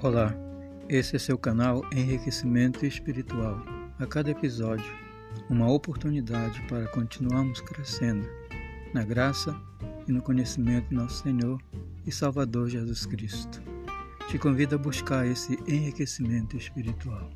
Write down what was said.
Olá, esse é seu canal Enriquecimento Espiritual. A cada episódio, uma oportunidade para continuarmos crescendo na graça e no conhecimento de nosso Senhor e Salvador Jesus Cristo. Te convido a buscar esse enriquecimento espiritual.